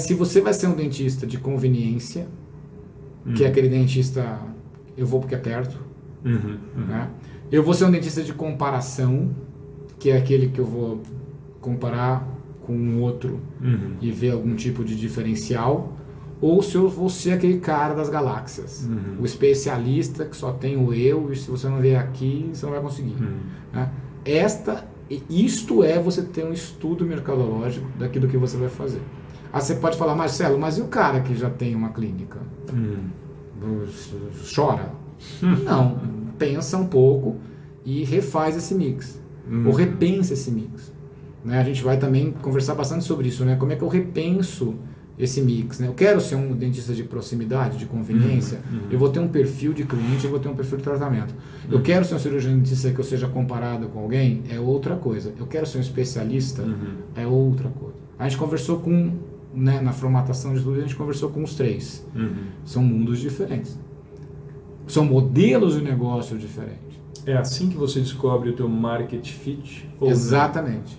se você vai ser um dentista de conveniência, que é aquele dentista eu vou porque é perto, Uhum, uhum. né? Eu vou ser um dentista de comparação, que é aquele que eu vou comparar com um outro Uhum. e ver algum tipo de diferencial, ou se eu vou ser aquele cara das galáxias, Uhum. o especialista que só tem o eu e se você não vier aqui, você não vai conseguir. Uhum. né? Esta, isto é você ter um estudo mercadológico daquilo que você vai fazer. Aí você pode falar, Marcelo, mas e o cara que já tem uma clínica? Uhum. Chora? Não, pensa um pouco e refaz esse mix. Uhum. Ou repensa esse mix. Né? A gente vai também conversar bastante sobre isso, né? Como é que eu repenso esse mix, né? Eu quero ser um dentista de proximidade, de conveniência, Uhum, eu vou ter um perfil de cliente, eu vou ter um perfil de tratamento. Eu quero ser um cirurgião dentista que eu seja comparado com alguém, é outra coisa. Eu quero ser um especialista, Uhum. é outra coisa. A gente conversou com, né, na formatação de estudo, a gente conversou com os três. Uhum. São mundos diferentes. São modelos de negócio diferentes. É assim que você descobre o teu market fit? ou não? Exatamente.